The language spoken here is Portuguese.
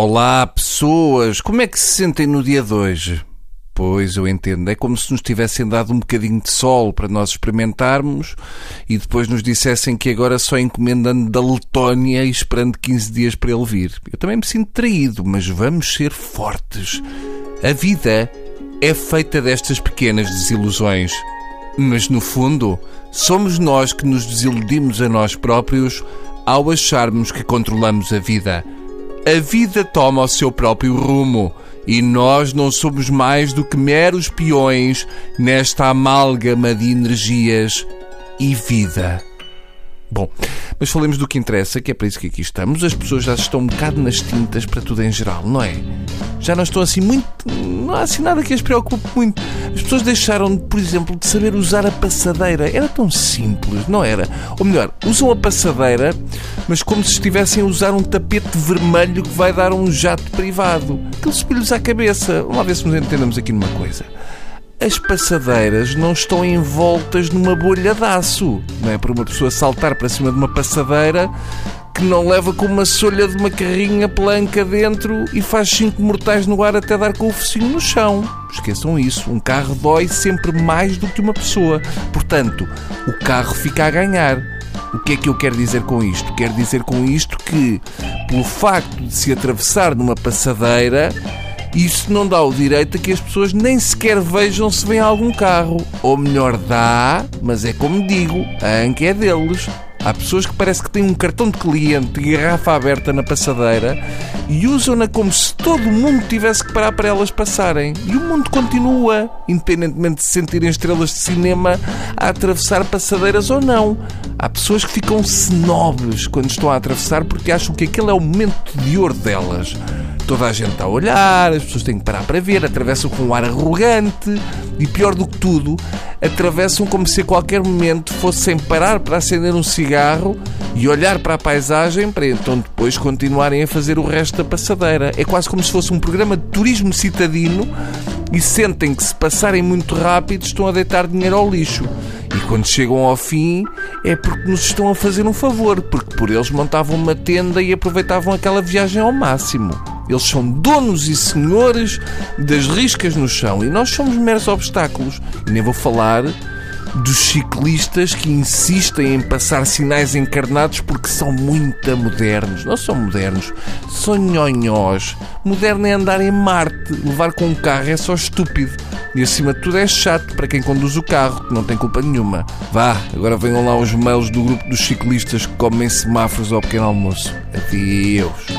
Olá, pessoas! Como é que se sentem no dia de hoje? Pois, eu entendo. É como se nos tivessem dado um bocadinho de sol para nós experimentarmos e depois nos dissessem que agora só encomendando da Letónia e esperando 15 dias para ele vir. Eu também me sinto traído, mas vamos ser fortes. A vida é feita destas pequenas desilusões. Mas, no fundo, somos nós que nos desiludimos a nós próprios ao acharmos que controlamos a vida. A vida toma o seu próprio rumo e nós não somos mais do que meros peões nesta amálgama de energias e vida. Bom, mas falemos do que interessa, que é para isso que aqui estamos. As pessoas já estão um bocado nas tintas para tudo em geral, não é? Já não estão assim muito. Não há assim nada que as preocupe muito. As pessoas deixaram, por exemplo, de saber usar a passadeira. Era tão simples, não era? Ou melhor, usam a passadeira, mas como se estivessem a usar um tapete vermelho que vai dar um jato privado. Aquilo espelhos à cabeça. Vamos lá ver se nos entendemos aqui numa coisa as passadeiras não estão envoltas numa bolha de aço. Não é para uma pessoa saltar para cima de uma passadeira que não leva com uma solha de uma carrinha planca dentro e faz cinco mortais no ar até dar com o focinho no chão. Esqueçam isso. Um carro dói sempre mais do que uma pessoa. Portanto, o carro fica a ganhar. O que é que eu quero dizer com isto? Quero dizer com isto que, pelo facto de se atravessar numa passadeira, isso não dá o direito a que as pessoas nem sequer vejam se vem algum carro. Ou melhor, dá, mas é como digo, a anca é deles. Há pessoas que parece que têm um cartão de cliente e garrafa aberta na passadeira e usam-na como se todo o mundo tivesse que parar para elas passarem. E o mundo continua, independentemente de se sentirem estrelas de cinema a atravessar passadeiras ou não. Há pessoas que ficam snobs quando estão a atravessar porque acham que aquele é o momento de ouro delas. Toda a gente está a olhar, as pessoas têm que parar para ver, atravessam com um ar arrogante e, pior do que tudo, atravessam como se a qualquer momento fossem parar para acender um cigarro e olhar para a paisagem para então depois continuarem a fazer o resto da passadeira. É quase como se fosse um programa de turismo citadino e sentem que se passarem muito rápido estão a deitar dinheiro ao lixo. E quando chegam ao fim é porque nos estão a fazer um favor, porque por eles montavam uma tenda e aproveitavam aquela viagem ao máximo. Eles são donos e senhores das riscas no chão e nós somos meros obstáculos. E nem vou falar dos ciclistas que insistem em passar sinais encarnados porque são muito modernos. Não são modernos, são nhonhós. Moderno é andar em Marte. Levar com um carro é só estúpido. E acima de tudo é chato para quem conduz o carro, que não tem culpa nenhuma. Vá, agora venham lá os mails do grupo dos ciclistas que comem semáforos ao pequeno almoço. Adeus.